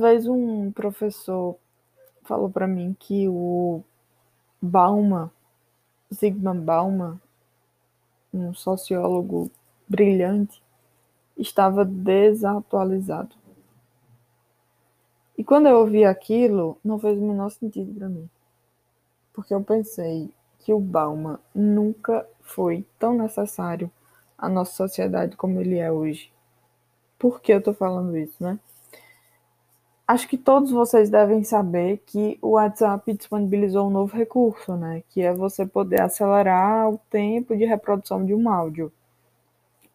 Vez um professor falou para mim que o Bauman, Zygmunt Bauman, um sociólogo brilhante, estava desatualizado. E quando eu ouvi aquilo, não fez o menor sentido para mim. Porque eu pensei que o Bauman nunca foi tão necessário à nossa sociedade como ele é hoje. Por que eu estou falando isso, né? Acho que todos vocês devem saber que o WhatsApp disponibilizou um novo recurso, né? Que é você poder acelerar o tempo de reprodução de um áudio.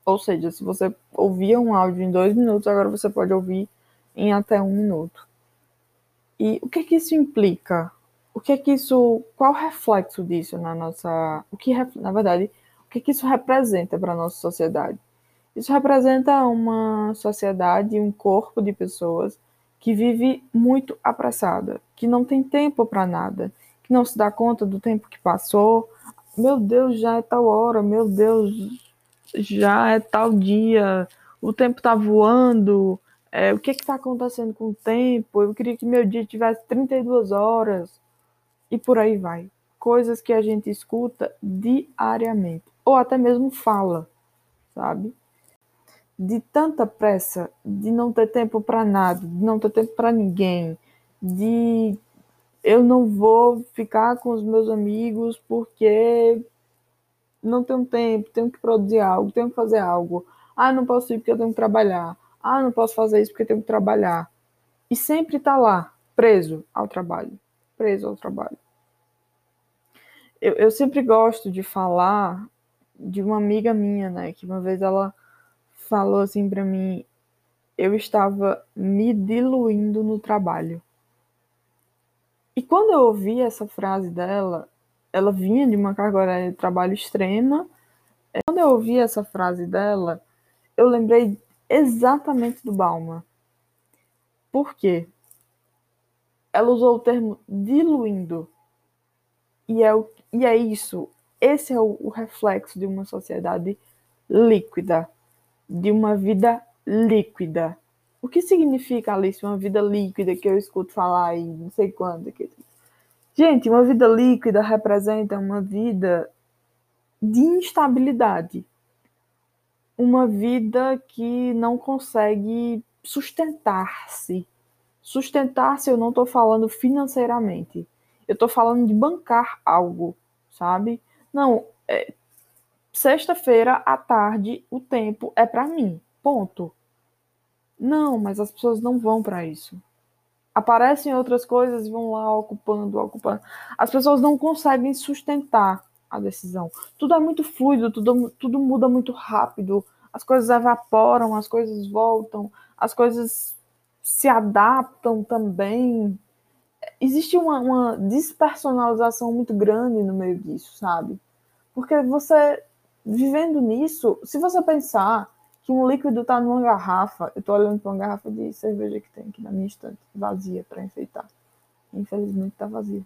Ou seja, se você ouvia um áudio em dois minutos, agora você pode ouvir em até um minuto. E o que que isso implica? O que é que isso, qual o reflexo disso na nossa, o que na verdade, o que que isso representa para a nossa sociedade? Isso representa uma sociedade, um corpo de pessoas que vive muito apressada, que não tem tempo para nada, que não se dá conta do tempo que passou. Meu Deus, já é tal hora, meu Deus, já é tal dia, o tempo está voando, é, o que está acontecendo com o tempo? Eu queria que meu dia tivesse 32 horas e por aí vai. Coisas que a gente escuta diariamente, ou até mesmo fala, sabe? De tanta pressa, de não ter tempo para nada, de não ter tempo para ninguém, de eu não vou ficar com os meus amigos porque não tenho tempo, tenho que produzir algo, tenho que fazer algo. Ah, não posso ir porque eu tenho que trabalhar. Ah, não posso fazer isso porque eu tenho que trabalhar. E sempre está lá, preso ao trabalho, preso ao trabalho. Eu, eu sempre gosto de falar de uma amiga minha, né, que uma vez ela falou assim para mim, eu estava me diluindo no trabalho. E quando eu ouvi essa frase dela, ela vinha de uma carga horária de trabalho extrema. Quando eu ouvi essa frase dela, eu lembrei exatamente do Bauman. Por quê? Ela usou o termo diluindo. E é, o, e é isso. Esse é o, o reflexo de uma sociedade líquida de uma vida líquida. O que significa, Alice, uma vida líquida que eu escuto falar aí, não sei quando? Gente, uma vida líquida representa uma vida de instabilidade. Uma vida que não consegue sustentar-se. Sustentar-se, eu não estou falando financeiramente. Eu estou falando de bancar algo, sabe? Não, é, Sexta-feira à tarde, o tempo é para mim. Ponto. Não, mas as pessoas não vão para isso. Aparecem outras coisas e vão lá ocupando, ocupando. As pessoas não conseguem sustentar a decisão. Tudo é muito fluido, tudo, tudo muda muito rápido. As coisas evaporam, as coisas voltam, as coisas se adaptam também. Existe uma, uma despersonalização muito grande no meio disso, sabe? Porque você vivendo nisso, se você pensar que um líquido está numa garrafa, eu estou olhando para uma garrafa de cerveja que tem aqui na minha estante, vazia para enfeitar. Infelizmente está vazia.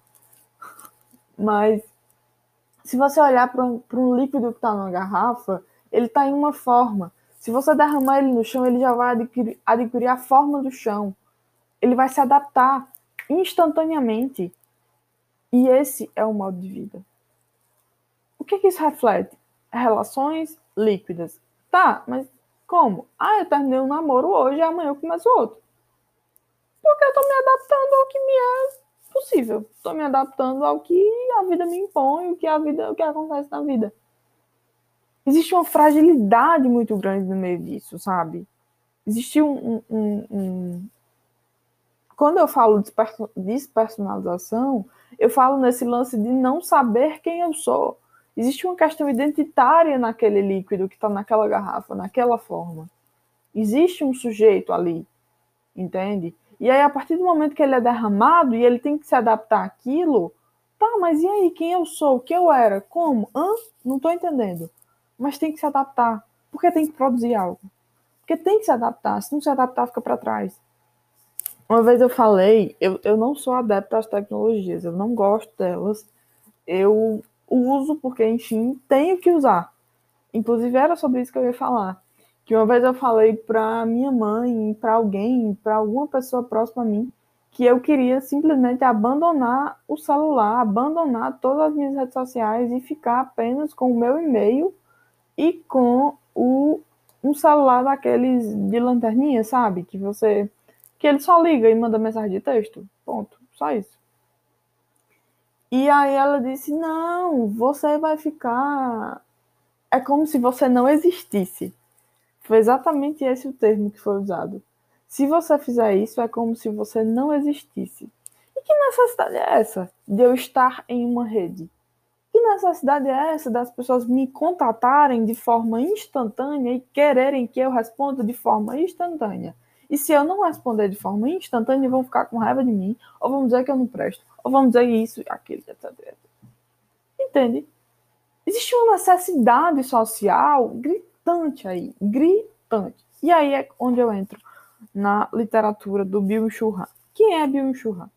Mas se você olhar para um, um líquido que está numa garrafa, ele está em uma forma. Se você derramar ele no chão, ele já vai adquirir, adquirir a forma do chão. Ele vai se adaptar instantaneamente. E esse é o modo de vida. O que, que isso reflete? Relações líquidas. Tá, mas como? Ah, eu terminei um namoro hoje amanhã eu começo outro. Porque eu tô me adaptando ao que me é possível. Tô me adaptando ao que a vida me impõe, o que a vida, o que acontece na vida. Existe uma fragilidade muito grande no meio disso, sabe? Existe um, um, um... Quando eu falo de despersonalização, eu falo nesse lance de não saber quem eu sou Existe uma questão identitária naquele líquido que está naquela garrafa, naquela forma. Existe um sujeito ali, entende? E aí, a partir do momento que ele é derramado e ele tem que se adaptar àquilo, tá, mas e aí, quem eu sou? O que eu era? Como? Hã? Não estou entendendo. Mas tem que se adaptar. Porque tem que produzir algo. Porque tem que se adaptar. Se não se adaptar, fica para trás. Uma vez eu falei, eu, eu não sou adepto às tecnologias, eu não gosto delas. Eu uso porque, enfim, tenho que usar. Inclusive, era sobre isso que eu ia falar. que uma vez eu falei para minha mãe, para alguém, para alguma pessoa próxima a mim, que eu queria simplesmente abandonar o celular, abandonar todas as minhas redes sociais e ficar apenas com o meu e-mail e com o um celular daqueles de lanterninha, sabe? Que você que ele só liga e manda mensagem de texto. Ponto. Só isso. E aí ela disse: "Não, você vai ficar é como se você não existisse". Foi exatamente esse o termo que foi usado. Se você fizer isso, é como se você não existisse. E que necessidade é essa de eu estar em uma rede? Que necessidade é essa das pessoas me contatarem de forma instantânea e quererem que eu responda de forma instantânea? E se eu não responder de forma instantânea, vão ficar com raiva de mim, ou vão dizer que eu não presto, ou vão dizer isso, aquilo, etc. Entende? Existe uma necessidade social gritante aí, gritante. E aí é onde eu entro na literatura do Byung-Chul Han. Quem é Byung-Chul Han?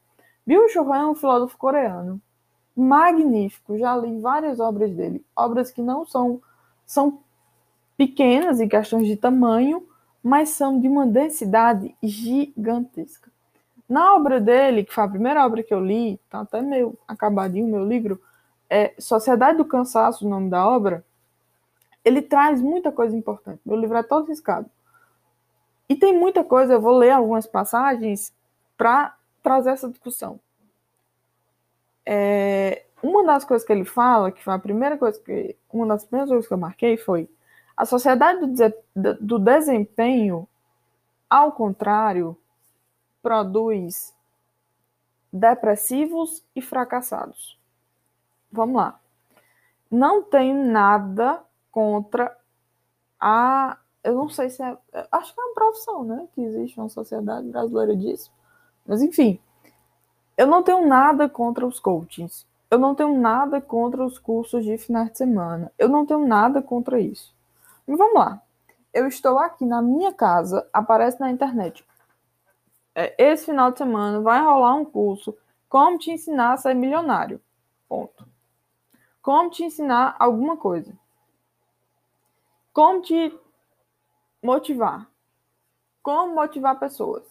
Byung-Chul Han é um filósofo coreano magnífico. Já li várias obras dele, obras que não são são pequenas em questões de tamanho, mas são de uma densidade gigantesca. Na obra dele, que foi a primeira obra que eu li, tá até meio acabadinho meu livro, é Sociedade do Cansaço, o nome da obra, ele traz muita coisa importante. Meu livro é todo riscado. E tem muita coisa, eu vou ler algumas passagens para trazer essa discussão. É, uma das coisas que ele fala, que foi a primeira coisa que. Uma das primeiras coisas que eu marquei foi a sociedade do, desempenho, ao contrário, produz depressivos e fracassados. Vamos lá. Não tenho nada contra a. Eu não sei se é. Acho que é uma profissão, né? Que existe uma sociedade brasileira disso. Mas, enfim. Eu não tenho nada contra os coachings. Eu não tenho nada contra os cursos de final de semana. Eu não tenho nada contra isso. Vamos lá. Eu estou aqui na minha casa, aparece na internet. É, esse final de semana vai rolar um curso como te ensinar a ser milionário. Ponto. Como te ensinar alguma coisa. Como te motivar? Como motivar pessoas?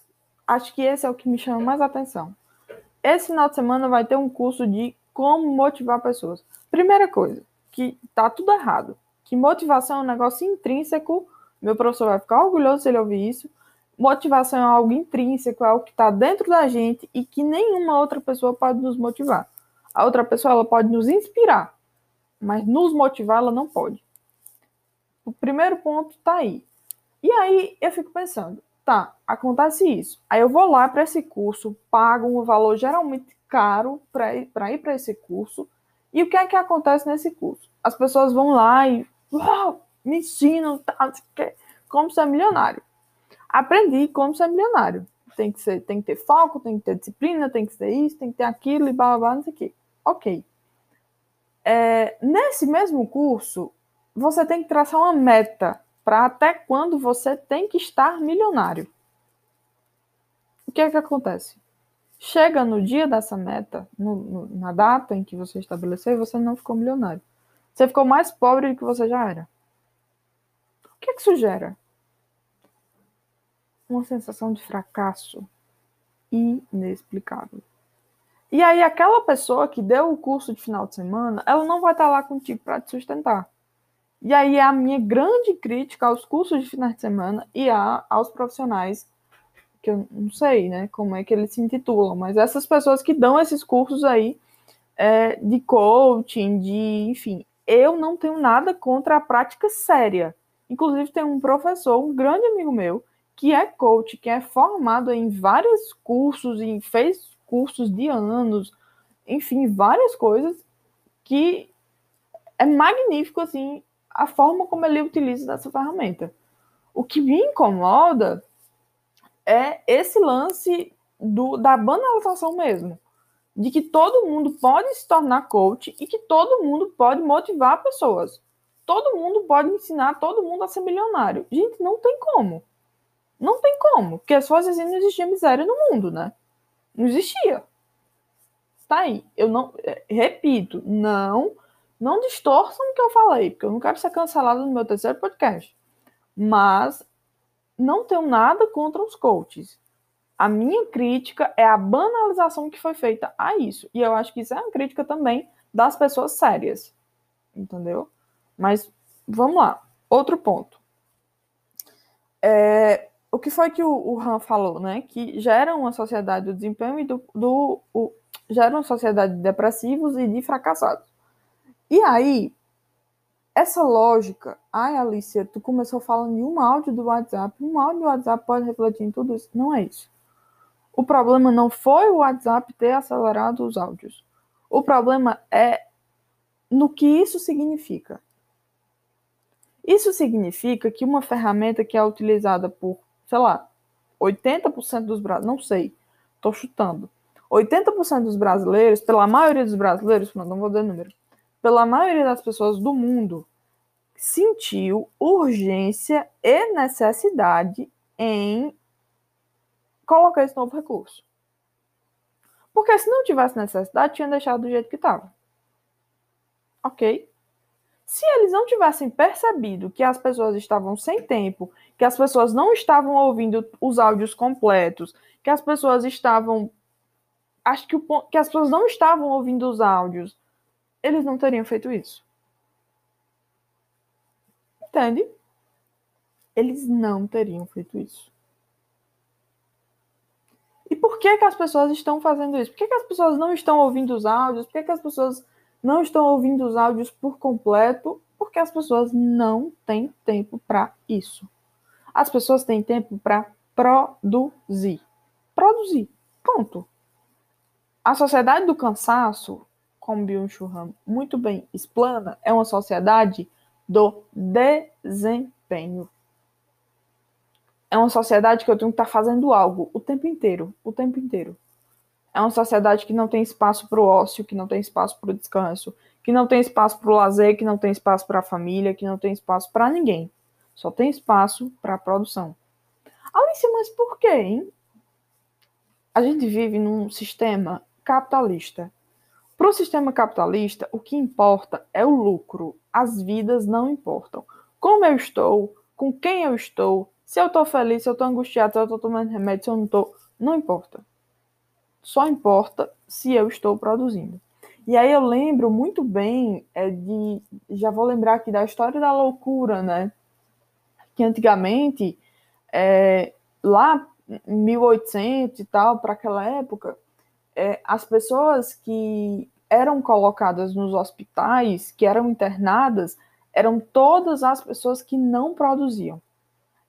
Acho que esse é o que me chama mais atenção. Esse final de semana vai ter um curso de como motivar pessoas. Primeira coisa, que tá tudo errado. Que motivação é um negócio intrínseco. Meu professor vai ficar orgulhoso se ele ouvir isso. Motivação é algo intrínseco, é algo que está dentro da gente e que nenhuma outra pessoa pode nos motivar. A outra pessoa ela pode nos inspirar, mas nos motivar ela não pode. O primeiro ponto está aí. E aí eu fico pensando, tá, acontece isso. Aí eu vou lá para esse curso, pago um valor geralmente caro para ir para esse curso. E o que é que acontece nesse curso? As pessoas vão lá e uau, me ensinam tá, como ser milionário. Aprendi como ser milionário. Tem que, ser, tem que ter foco, tem que ter disciplina, tem que ter isso, tem que ter aquilo e blá blá blá, não sei o quê. Ok. É, nesse mesmo curso, você tem que traçar uma meta para até quando você tem que estar milionário. O que é que acontece? Chega no dia dessa meta, no, no, na data em que você estabeleceu, e você não ficou milionário. Você ficou mais pobre do que você já era. O que é que isso gera? Uma sensação de fracasso inexplicável. E aí, aquela pessoa que deu o curso de final de semana, ela não vai estar lá contigo para te sustentar. E aí é a minha grande crítica aos cursos de final de semana e a, aos profissionais, que eu não sei, né, como é que eles se intitulam, mas essas pessoas que dão esses cursos aí é, de coaching, de, enfim, eu não tenho nada contra a prática séria. Inclusive, tem um professor, um grande amigo meu, que é coach, que é formado em vários cursos e fez cursos de anos, enfim, várias coisas que é magnífico, assim, a forma como ele utiliza essa ferramenta. O que me incomoda é esse lance do, da banalização mesmo. De que todo mundo pode se tornar coach e que todo mundo pode motivar pessoas. Todo mundo pode ensinar todo mundo a ser milionário. Gente, não tem como. Não tem como. Porque fosse assim, não existia miséria no mundo, né? Não existia. Tá aí. Eu não. É, repito, não não distorçam o que eu falei, porque eu não quero ser cancelado no meu terceiro podcast. Mas não tenho nada contra os coaches. A minha crítica é a banalização que foi feita a isso. E eu acho que isso é uma crítica também das pessoas sérias. Entendeu? Mas vamos lá. Outro ponto. É, o que foi que o, o Han falou, né? Que gera uma sociedade do desempenho e do, do o, gera uma sociedade de depressivos e de fracassados. E aí, essa lógica, ai Alicia, tu começou falando de um áudio do WhatsApp, um áudio do WhatsApp pode refletir em tudo isso. Não é isso. O problema não foi o WhatsApp ter acelerado os áudios. O problema é no que isso significa. Isso significa que uma ferramenta que é utilizada por, sei lá, 80% dos brasileiros, não sei, estou chutando. 80% dos brasileiros, pela maioria dos brasileiros, não vou dar número, pela maioria das pessoas do mundo, sentiu urgência e necessidade em colocar esse novo recurso. Porque se não tivesse necessidade, tinha deixado do jeito que estava. Ok? Se eles não tivessem percebido que as pessoas estavam sem tempo, que as pessoas não estavam ouvindo os áudios completos, que as pessoas estavam. Acho que, o, que as pessoas não estavam ouvindo os áudios, eles não teriam feito isso. Entende? Eles não teriam feito isso. Por que, que as pessoas estão fazendo isso? Por que, que as pessoas não estão ouvindo os áudios? Por que, que as pessoas não estão ouvindo os áudios por completo? Porque as pessoas não têm tempo para isso. As pessoas têm tempo para produzir. Produzir. Ponto. A sociedade do cansaço como Byung-Chul Han muito bem explana, é uma sociedade do desempenho. É uma sociedade que eu tenho que estar fazendo algo o tempo inteiro, o tempo inteiro. É uma sociedade que não tem espaço para o ócio, que não tem espaço para o descanso, que não tem espaço para o lazer, que não tem espaço para a família, que não tem espaço para ninguém. Só tem espaço para a produção. Alice, mas por quê, hein? A gente vive num sistema capitalista para o sistema capitalista, o que importa é o lucro. As vidas não importam. Como eu estou, com quem eu estou, se eu estou feliz, se eu estou angustiado, se eu estou tomando remédio, se eu não estou, não importa. Só importa se eu estou produzindo. E aí eu lembro muito bem é, de. Já vou lembrar aqui da história da loucura, né? Que antigamente, é, lá em 1800 e tal, para aquela época, é, as pessoas que eram colocadas nos hospitais, que eram internadas, eram todas as pessoas que não produziam.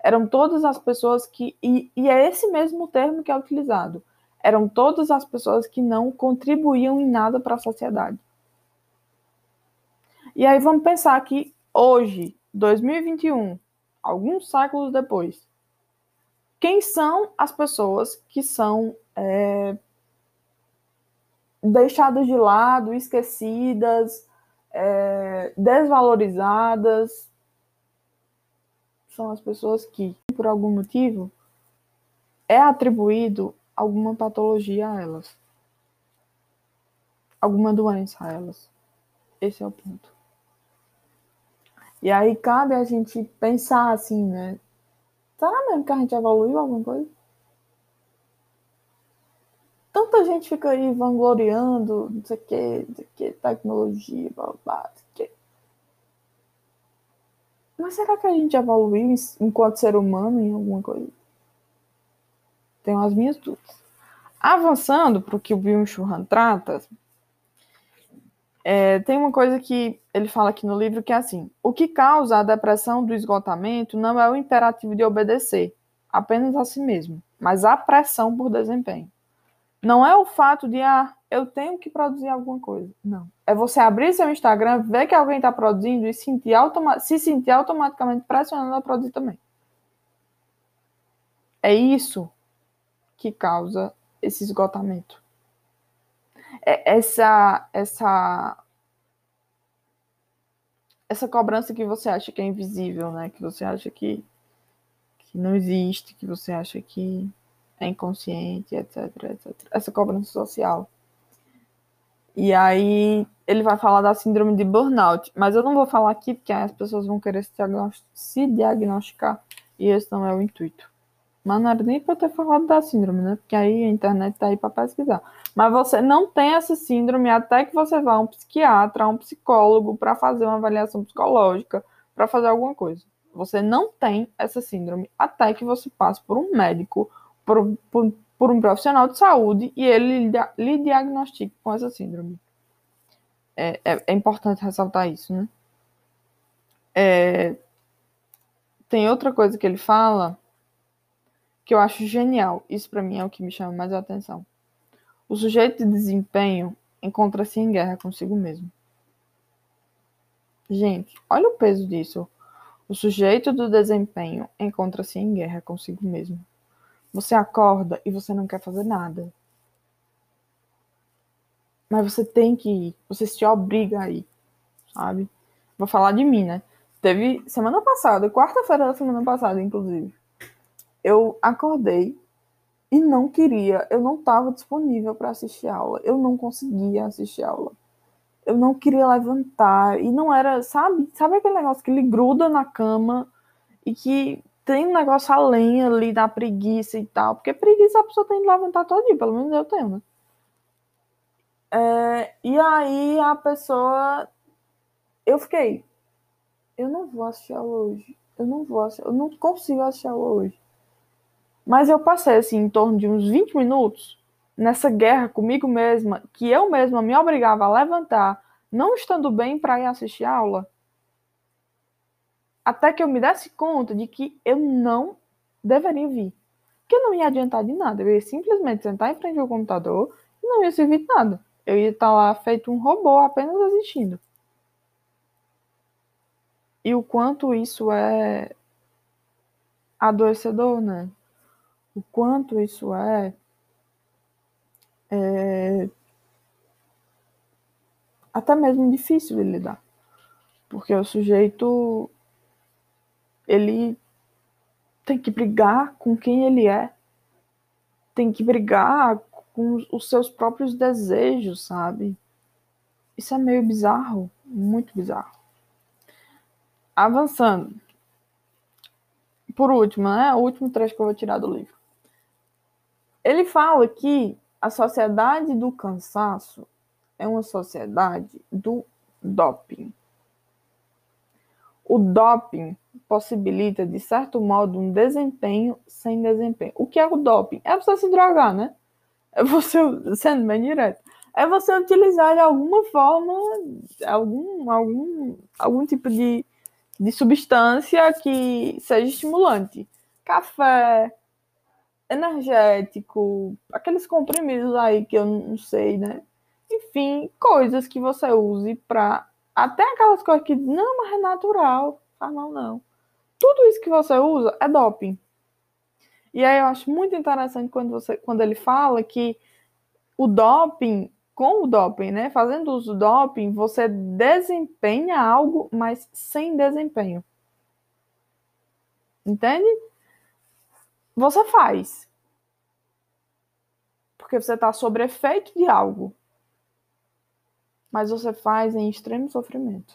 Eram todas as pessoas que. E, e é esse mesmo termo que é utilizado. Eram todas as pessoas que não contribuíam em nada para a sociedade. E aí vamos pensar que hoje, 2021, alguns séculos depois, quem são as pessoas que são é, deixadas de lado, esquecidas, é, desvalorizadas. São as pessoas que, por algum motivo, é atribuído alguma patologia a elas. Alguma doença a elas. Esse é o ponto. E aí cabe a gente pensar assim, né? Será mesmo que a gente evoluiu alguma coisa? tanta gente fica aí vangloriando, não sei o que, não sei o que, tecnologia, blá, blá, não sei o que. Mas será que a gente evoluiu enquanto ser humano em alguma coisa? Tenho as minhas dúvidas. Avançando para o que o Byung-Chul trata, é, tem uma coisa que ele fala aqui no livro que é assim: o que causa a depressão do esgotamento não é o imperativo de obedecer apenas a si mesmo, mas a pressão por desempenho. Não é o fato de, ah, eu tenho que produzir alguma coisa. Não. É você abrir seu Instagram, ver que alguém está produzindo e sentir automa se sentir automaticamente pressionado a produzir também. É isso que causa esse esgotamento. É essa, essa, essa cobrança que você acha que é invisível, né? Que você acha que, que não existe, que você acha que é inconsciente, etc, etc. Essa cobrança social. E aí ele vai falar da síndrome de burnout, mas eu não vou falar aqui porque as pessoas vão querer se diagnosticar e esse não é o intuito. Mas não era nem para ter falado da síndrome, né? Porque aí a internet tá aí para pesquisar. Mas você não tem essa síndrome até que você vá a um psiquiatra, a um psicólogo para fazer uma avaliação psicológica, para fazer alguma coisa. Você não tem essa síndrome até que você passe por um médico, por, por, por um profissional de saúde e ele lhe diagnostique com essa síndrome. É, é, é importante ressaltar isso, né? É, tem outra coisa que ele fala que eu acho genial. Isso para mim é o que me chama mais a atenção. O sujeito de desempenho encontra-se em guerra consigo mesmo. Gente, olha o peso disso. O sujeito do desempenho encontra-se em guerra consigo mesmo. Você acorda e você não quer fazer nada. Mas você tem que ir. Você se obriga a ir. Sabe? Vou falar de mim, né? Teve semana passada, quarta-feira da semana passada, inclusive. Eu acordei e não queria, eu não estava disponível para assistir aula. Eu não conseguia assistir aula eu não queria levantar. E não era, sabe? Sabe aquele negócio que ele gruda na cama e que tem um negócio além ali da preguiça e tal. Porque preguiça a pessoa tem que levantar todo dia, pelo menos eu tenho, né? É, e aí a pessoa. Eu fiquei. Eu não vou assistir aula hoje. Eu não vou assistir, eu não consigo assistir aula hoje. Mas eu passei assim em torno de uns 20 minutos nessa guerra comigo mesma, que eu mesma me obrigava a levantar, não estando bem para ir assistir aula, até que eu me desse conta de que eu não deveria vir. Que não ia adiantar de nada. Eu ia simplesmente sentar em frente ao computador e não ia servir de nada. Eu ia estar lá feito um robô apenas assistindo. E o quanto isso é adoecedor, né? O quanto isso é é, até mesmo difícil de lidar. Porque o sujeito ele tem que brigar com quem ele é, tem que brigar com os seus próprios desejos, sabe? Isso é meio bizarro, muito bizarro. Avançando. Por último, né? O último trecho que eu vou tirar do livro. Ele fala que a sociedade do cansaço é uma sociedade do doping. O doping possibilita, de certo modo, um desempenho sem desempenho. O que é o doping? É você se drogar, né? É você, sendo bem direto, é você utilizar de alguma forma algum, algum, algum tipo de, de substância que seja estimulante. Café, energético, aqueles comprimidos aí que eu não sei, né? Enfim, coisas que você use para até aquelas coisas que não, mas é natural. Ah, não, não. Tudo isso que você usa é doping. E aí eu acho muito interessante quando você quando ele fala que o doping, com o doping, né, fazendo uso do doping, você desempenha algo, mas sem desempenho. Entende? você faz. Porque você está sob efeito de algo. Mas você faz em extremo sofrimento.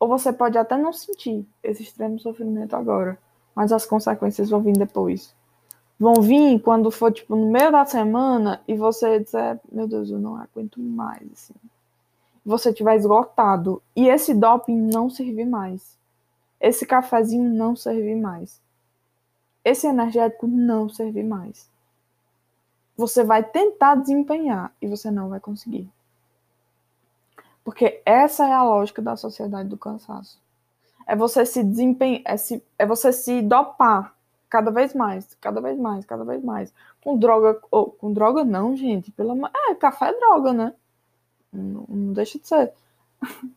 Ou você pode até não sentir esse extremo sofrimento agora, mas as consequências vão vir depois. Vão vir quando for tipo no meio da semana e você disser, meu Deus, eu não aguento mais assim. Você tiver esgotado e esse doping não servir mais. Esse cafezinho não servir mais esse energético não serve mais. Você vai tentar desempenhar e você não vai conseguir. Porque essa é a lógica da sociedade do cansaço. É você se desempenhar, é, se, é você se dopar cada vez mais, cada vez mais, cada vez mais. Com droga, oh, com droga não, gente, pelo É, café é droga, né? Não, não deixa de ser.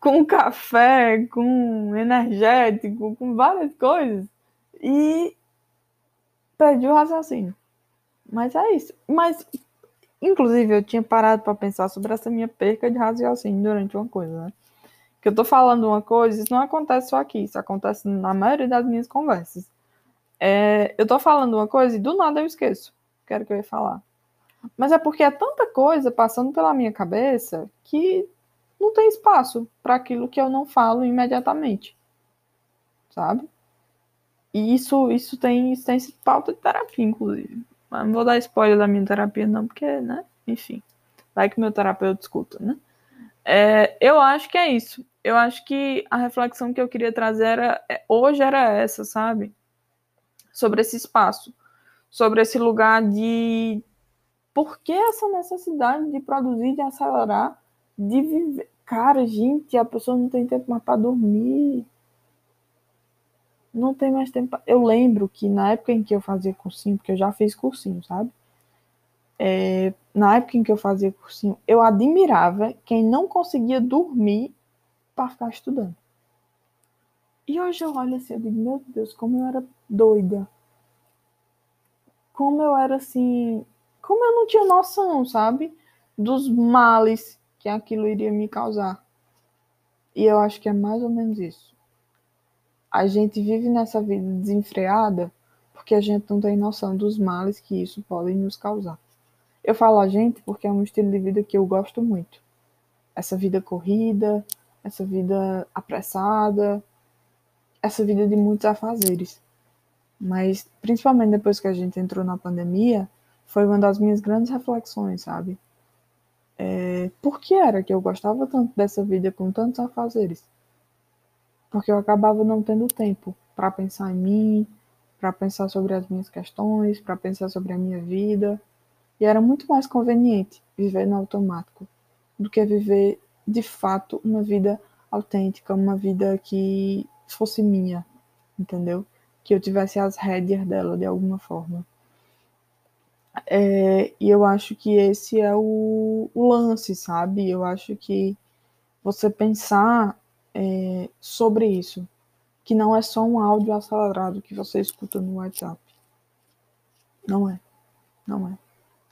com café, com energético, com várias coisas e perdi o raciocínio. Mas é isso. Mas, inclusive, eu tinha parado para pensar sobre essa minha perca de raciocínio durante uma coisa, né? Que eu tô falando uma coisa, isso não acontece só aqui, isso acontece na maioria das minhas conversas. É, eu tô falando uma coisa e do nada eu esqueço. Quero que eu ia falar. Mas é porque é tanta coisa passando pela minha cabeça que não tem espaço para aquilo que eu não falo imediatamente. Sabe? E isso, isso tem, isso pauta de terapia, inclusive. Mas não vou dar spoiler da minha terapia, não, porque, né? Enfim. Vai que meu terapeuta escuta, né? É, eu acho que é isso. Eu acho que a reflexão que eu queria trazer era, é, hoje era essa, sabe? Sobre esse espaço. Sobre esse lugar de. Por que essa necessidade de produzir, de acelerar, de viver? Cara, gente, a pessoa não tem tempo mais para dormir não tem mais tempo. Eu lembro que na época em que eu fazia cursinho, porque eu já fiz cursinho, sabe? É, na época em que eu fazia cursinho, eu admirava quem não conseguia dormir para ficar estudando. E hoje eu olho assim, eu digo, meu Deus, como eu era doida. Como eu era assim. Como eu não tinha noção, sabe? Dos males que aquilo iria me causar. E eu acho que é mais ou menos isso a gente vive nessa vida desenfreada porque a gente não tem noção dos males que isso pode nos causar. Eu falo a gente porque é um estilo de vida que eu gosto muito. Essa vida corrida, essa vida apressada, essa vida de muitos afazeres. Mas, principalmente depois que a gente entrou na pandemia, foi uma das minhas grandes reflexões, sabe? É, por que era que eu gostava tanto dessa vida com tantos afazeres? Porque eu acabava não tendo tempo para pensar em mim, para pensar sobre as minhas questões, para pensar sobre a minha vida. E era muito mais conveniente viver no automático do que viver de fato uma vida autêntica, uma vida que fosse minha, entendeu? Que eu tivesse as rédeas dela de alguma forma. É, e eu acho que esse é o, o lance, sabe? Eu acho que você pensar é, sobre isso, que não é só um áudio acelerado que você escuta no WhatsApp. Não é. Não é.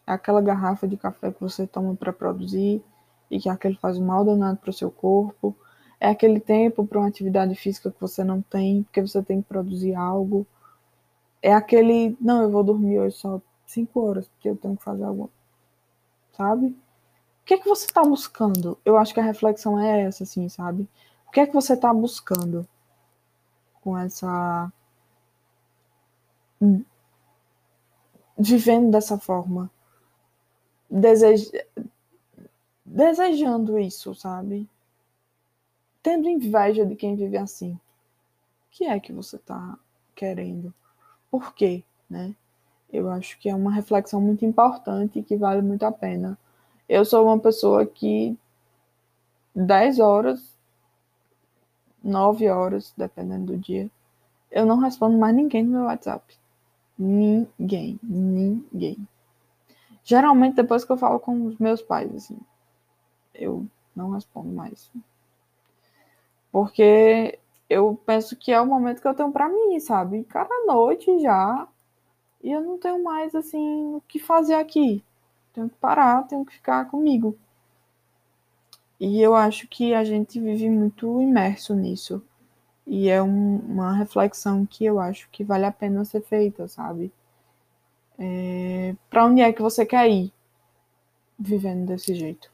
É aquela garrafa de café que você toma para produzir e que aquele faz mal danado para o seu corpo. É aquele tempo para uma atividade física que você não tem, porque você tem que produzir algo. É aquele, não, eu vou dormir hoje só cinco horas, porque eu tenho que fazer algo. Sabe? O que é que você está buscando? Eu acho que a reflexão é essa, assim, sabe? O que é que você está buscando com essa. vivendo dessa forma? Desej... Desejando isso, sabe? Tendo inveja de quem vive assim. O que é que você está querendo? Por quê, né? Eu acho que é uma reflexão muito importante e que vale muito a pena. Eu sou uma pessoa que 10 horas nove horas, dependendo do dia, eu não respondo mais ninguém no meu WhatsApp. Ninguém, ninguém. Geralmente depois que eu falo com os meus pais, assim, eu não respondo mais. Porque eu penso que é o momento que eu tenho para mim, sabe? Cara, noite já. E eu não tenho mais, assim, o que fazer aqui. Tenho que parar, tenho que ficar comigo. E eu acho que a gente vive muito imerso nisso. E é um, uma reflexão que eu acho que vale a pena ser feita, sabe? É, para onde é que você quer ir vivendo desse jeito?